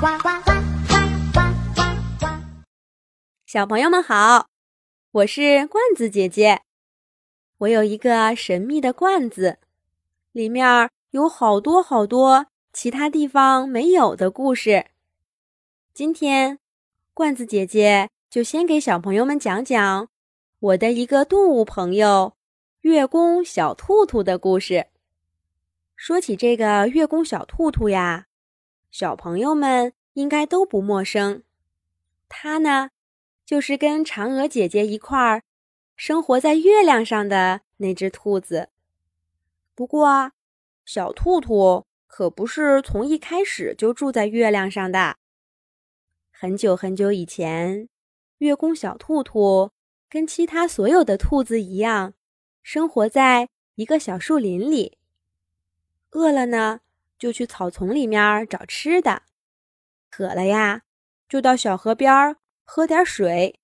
呱呱呱呱呱呱呱！小朋友们好，我是罐子姐姐。我有一个神秘的罐子，里面有好多好多其他地方没有的故事。今天，罐子姐姐就先给小朋友们讲讲我的一个动物朋友——月宫小兔兔的故事。说起这个月宫小兔兔呀。小朋友们应该都不陌生，它呢，就是跟嫦娥姐姐一块儿生活在月亮上的那只兔子。不过，小兔兔可不是从一开始就住在月亮上的。很久很久以前，月宫小兔兔跟其他所有的兔子一样，生活在一个小树林里。饿了呢。就去草丛里面找吃的，渴了呀，就到小河边喝点水。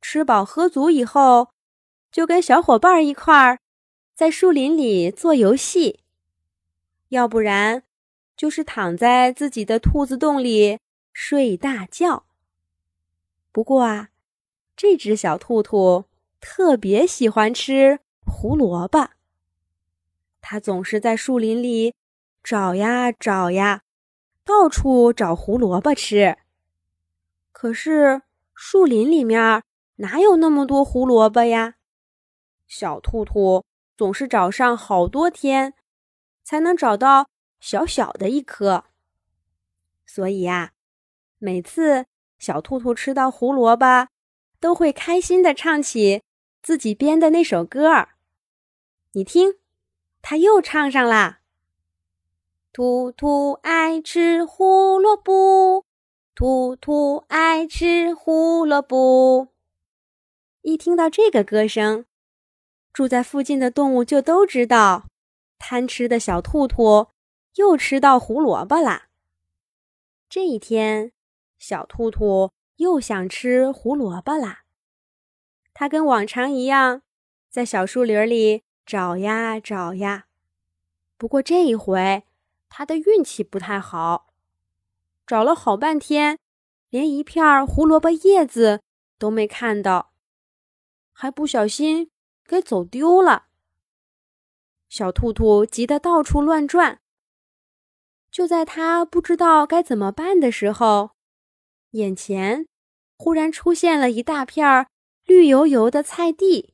吃饱喝足以后，就跟小伙伴一块儿在树林里做游戏，要不然就是躺在自己的兔子洞里睡大觉。不过啊，这只小兔兔特别喜欢吃胡萝卜，它总是在树林里。找呀找呀，到处找胡萝卜吃。可是树林里面哪有那么多胡萝卜呀？小兔兔总是找上好多天，才能找到小小的一颗。所以呀，每次小兔兔吃到胡萝卜，都会开心的唱起自己编的那首歌儿。你听，它又唱上啦。兔兔爱吃胡萝卜，兔兔爱吃胡萝卜。一听到这个歌声，住在附近的动物就都知道，贪吃的小兔兔又吃到胡萝卜啦。这一天，小兔兔又想吃胡萝卜啦。它跟往常一样，在小树林里找呀找呀。不过这一回，他的运气不太好，找了好半天，连一片胡萝卜叶子都没看到，还不小心给走丢了。小兔兔急得到处乱转。就在他不知道该怎么办的时候，眼前忽然出现了一大片绿油油的菜地。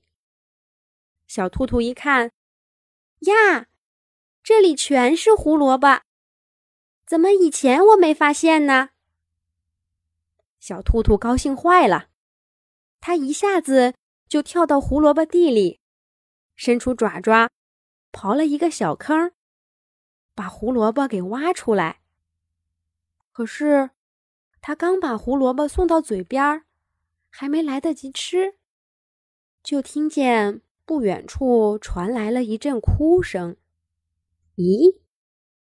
小兔兔一看，呀！这里全是胡萝卜，怎么以前我没发现呢？小兔兔高兴坏了，它一下子就跳到胡萝卜地里，伸出爪爪，刨了一个小坑，把胡萝卜给挖出来。可是，它刚把胡萝卜送到嘴边，还没来得及吃，就听见不远处传来了一阵哭声。咦，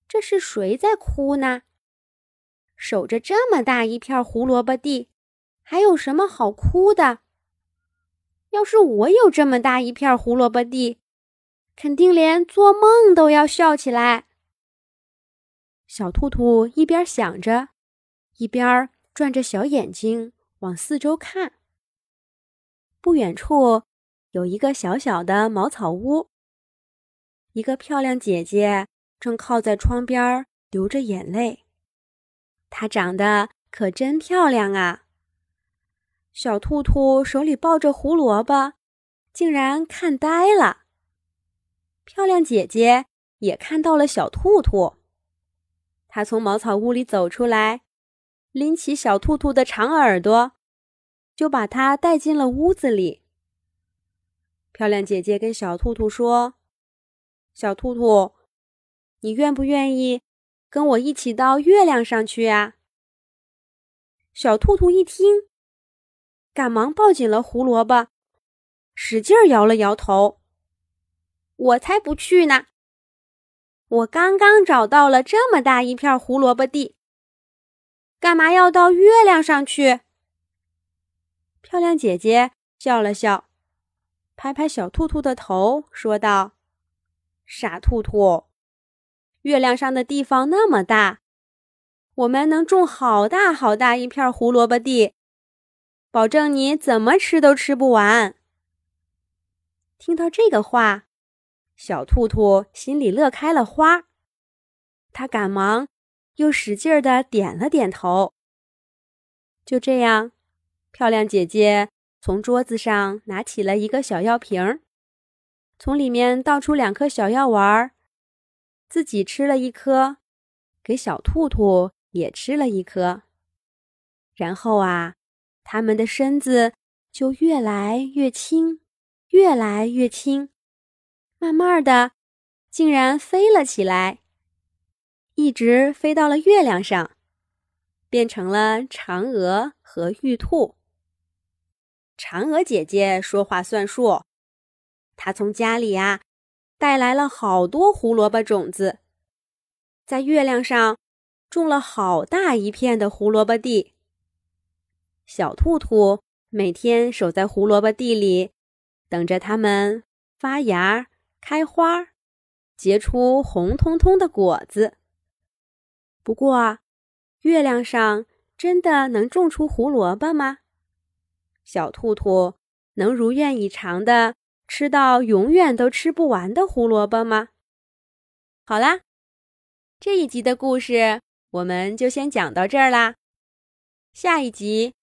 这是谁在哭呢？守着这么大一片胡萝卜地，还有什么好哭的？要是我有这么大一片胡萝卜地，肯定连做梦都要笑起来。小兔兔一边想着，一边转着小眼睛往四周看。不远处有一个小小的茅草屋。一个漂亮姐姐正靠在窗边流着眼泪，她长得可真漂亮啊！小兔兔手里抱着胡萝卜，竟然看呆了。漂亮姐姐也看到了小兔兔，她从茅草屋里走出来，拎起小兔兔的长耳朵，就把它带进了屋子里。漂亮姐姐跟小兔兔说。小兔兔，你愿不愿意跟我一起到月亮上去啊？小兔兔一听，赶忙抱紧了胡萝卜，使劲摇了摇头：“我才不去呢！我刚刚找到了这么大一片胡萝卜地，干嘛要到月亮上去？”漂亮姐姐笑了笑，拍拍小兔兔的头，说道。傻兔兔，月亮上的地方那么大，我们能种好大好大一片胡萝卜地，保证你怎么吃都吃不完。”听到这个话，小兔兔心里乐开了花，他赶忙又使劲儿的点了点头。就这样，漂亮姐姐从桌子上拿起了一个小药瓶儿，从里面倒出两颗小药丸儿，自己吃了一颗，给小兔兔也吃了一颗。然后啊，他们的身子就越来越轻，越来越轻，慢慢的，竟然飞了起来，一直飞到了月亮上。变成了嫦娥和玉兔。嫦娥姐姐说话算数，他从家里啊带来了好多胡萝卜种子，在月亮上种了好大一片的胡萝卜地。小兔兔每天守在胡萝卜地里，等着它们发芽、开花，结出红彤彤的果子。不过，月亮上真的能种出胡萝卜吗？小兔兔能如愿以偿的吃到永远都吃不完的胡萝卜吗？好啦，这一集的故事我们就先讲到这儿啦。下一集，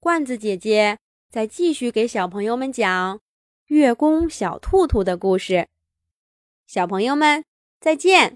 罐子姐姐再继续给小朋友们讲月宫小兔兔的故事。小朋友们，再见。